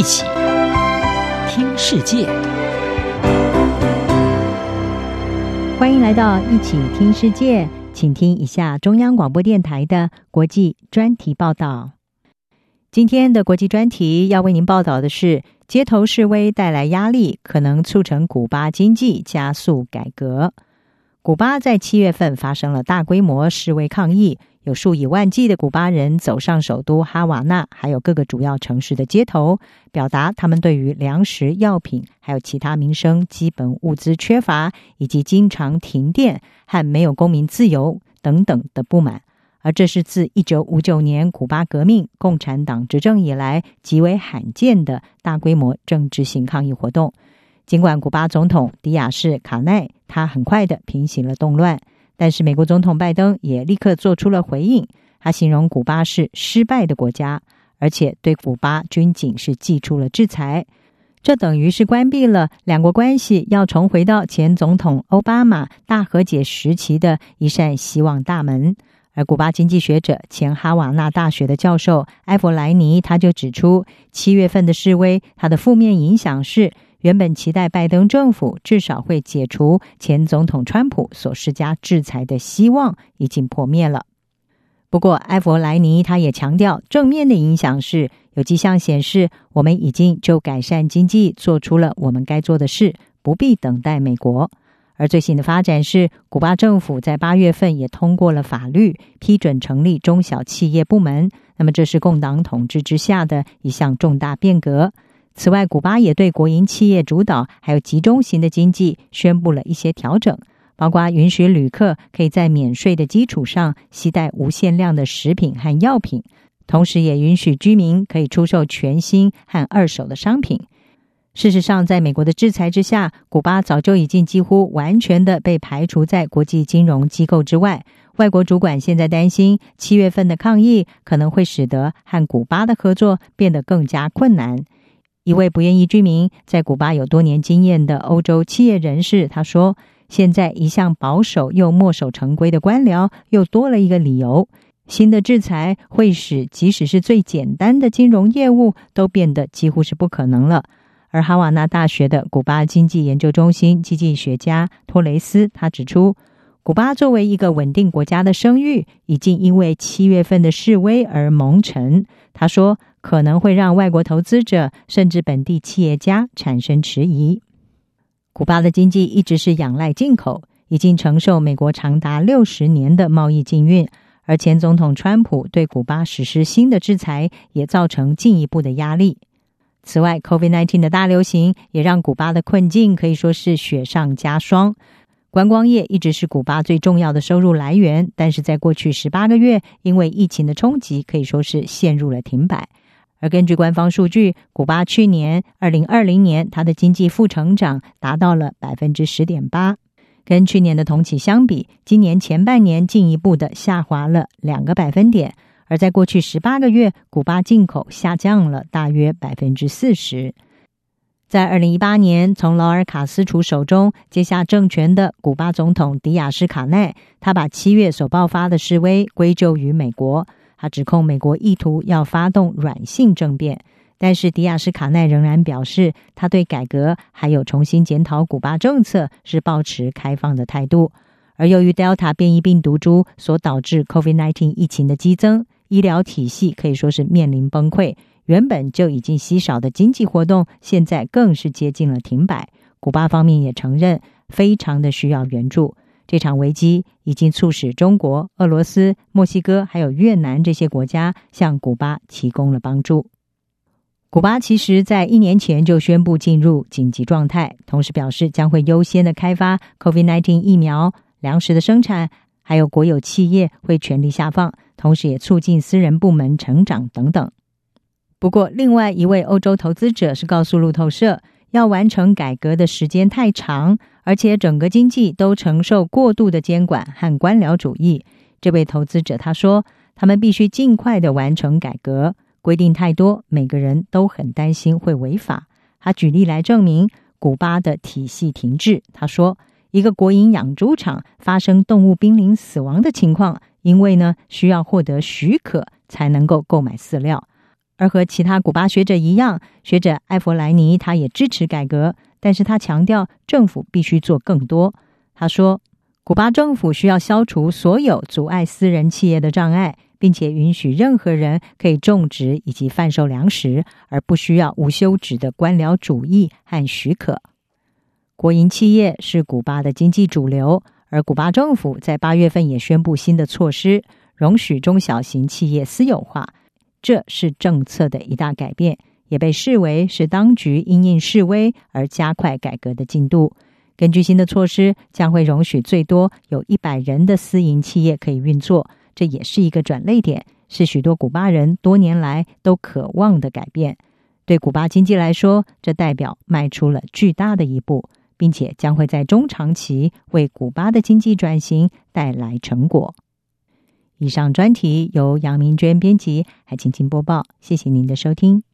一起听世界，欢迎来到一起听世界，请听一下中央广播电台的国际专题报道。今天的国际专题要为您报道的是：街头示威带来压力，可能促成古巴经济加速改革。古巴在七月份发生了大规模示威抗议。有数以万计的古巴人走上首都哈瓦那，还有各个主要城市的街头，表达他们对于粮食、药品，还有其他民生基本物资缺乏，以及经常停电和没有公民自由等等的不满。而这是自一九五九年古巴革命、共产党执政以来极为罕见的大规模政治性抗议活动。尽管古巴总统迪亚士卡奈他很快的平息了动乱。但是，美国总统拜登也立刻做出了回应。他形容古巴是失败的国家，而且对古巴军警是祭出了制裁。这等于是关闭了两国关系要重回到前总统奥巴马大和解时期的一扇希望大门。而古巴经济学者、前哈瓦那大学的教授埃弗莱尼他就指出，七月份的示威，它的负面影响是。原本期待拜登政府至少会解除前总统川普所施加制裁的希望已经破灭了。不过，埃弗莱尼他也强调，正面的影响是有迹象显示，我们已经就改善经济做出了我们该做的事，不必等待美国。而最新的发展是，古巴政府在八月份也通过了法律，批准成立中小企业部门。那么，这是共党统治之下的一项重大变革。此外，古巴也对国营企业主导还有集中型的经济宣布了一些调整，包括允许旅客可以在免税的基础上携带无限量的食品和药品，同时也允许居民可以出售全新和二手的商品。事实上，在美国的制裁之下，古巴早就已经几乎完全的被排除在国际金融机构之外。外国主管现在担心，七月份的抗议可能会使得和古巴的合作变得更加困难。一位不愿意居民在古巴有多年经验的欧洲企业人士，他说：“现在一向保守又墨守成规的官僚又多了一个理由。新的制裁会使即使是最简单的金融业务都变得几乎是不可能了。”而哈瓦那大学的古巴经济研究中心经济学家托雷斯他指出，古巴作为一个稳定国家的声誉已经因为七月份的示威而蒙尘。他说。可能会让外国投资者甚至本地企业家产生迟疑。古巴的经济一直是仰赖进口，已经承受美国长达六十年的贸易禁运，而前总统川普对古巴实施新的制裁，也造成进一步的压力。此外，COVID-19 的大流行也让古巴的困境可以说是雪上加霜。观光业一直是古巴最重要的收入来源，但是在过去十八个月，因为疫情的冲击，可以说是陷入了停摆。而根据官方数据，古巴去年二零二零年，它的经济负成长达到了百分之十点八，跟去年的同期相比，今年前半年进一步的下滑了两个百分点。而在过去十八个月，古巴进口下降了大约百分之四十。在二零一八年从劳尔卡斯楚手中接下政权的古巴总统迪亚斯卡奈，他把七月所爆发的示威归咎于美国。他指控美国意图要发动软性政变，但是迪亚斯卡奈仍然表示，他对改革还有重新检讨古巴政策是抱持开放的态度。而由于 Delta 变异病毒株所导致 COVID-19 疫情的激增，医疗体系可以说是面临崩溃，原本就已经稀少的经济活动，现在更是接近了停摆。古巴方面也承认，非常的需要援助。这场危机已经促使中国、俄罗斯、墨西哥还有越南这些国家向古巴提供了帮助。古巴其实在一年前就宣布进入紧急状态，同时表示将会优先的开发 COVID-19 疫苗、粮食的生产，还有国有企业会全力下放，同时也促进私人部门成长等等。不过，另外一位欧洲投资者是告诉路透社，要完成改革的时间太长。而且整个经济都承受过度的监管和官僚主义。这位投资者他说，他们必须尽快的完成改革，规定太多，每个人都很担心会违法。他举例来证明古巴的体系停滞。他说，一个国营养猪场发生动物濒临死亡的情况，因为呢需要获得许可才能够购买饲料。而和其他古巴学者一样，学者艾弗莱尼他也支持改革，但是他强调政府必须做更多。他说，古巴政府需要消除所有阻碍私人企业的障碍，并且允许任何人可以种植以及贩售粮食，而不需要无休止的官僚主义和许可。国营企业是古巴的经济主流，而古巴政府在八月份也宣布新的措施，容许中小型企业私有化。这是政策的一大改变，也被视为是当局因应示威而加快改革的进度。根据新的措施，将会容许最多有一百人的私营企业可以运作，这也是一个转捩点，是许多古巴人多年来都渴望的改变。对古巴经济来说，这代表迈出了巨大的一步，并且将会在中长期为古巴的经济转型带来成果。以上专题由杨明娟编辑，还请您播报。谢谢您的收听。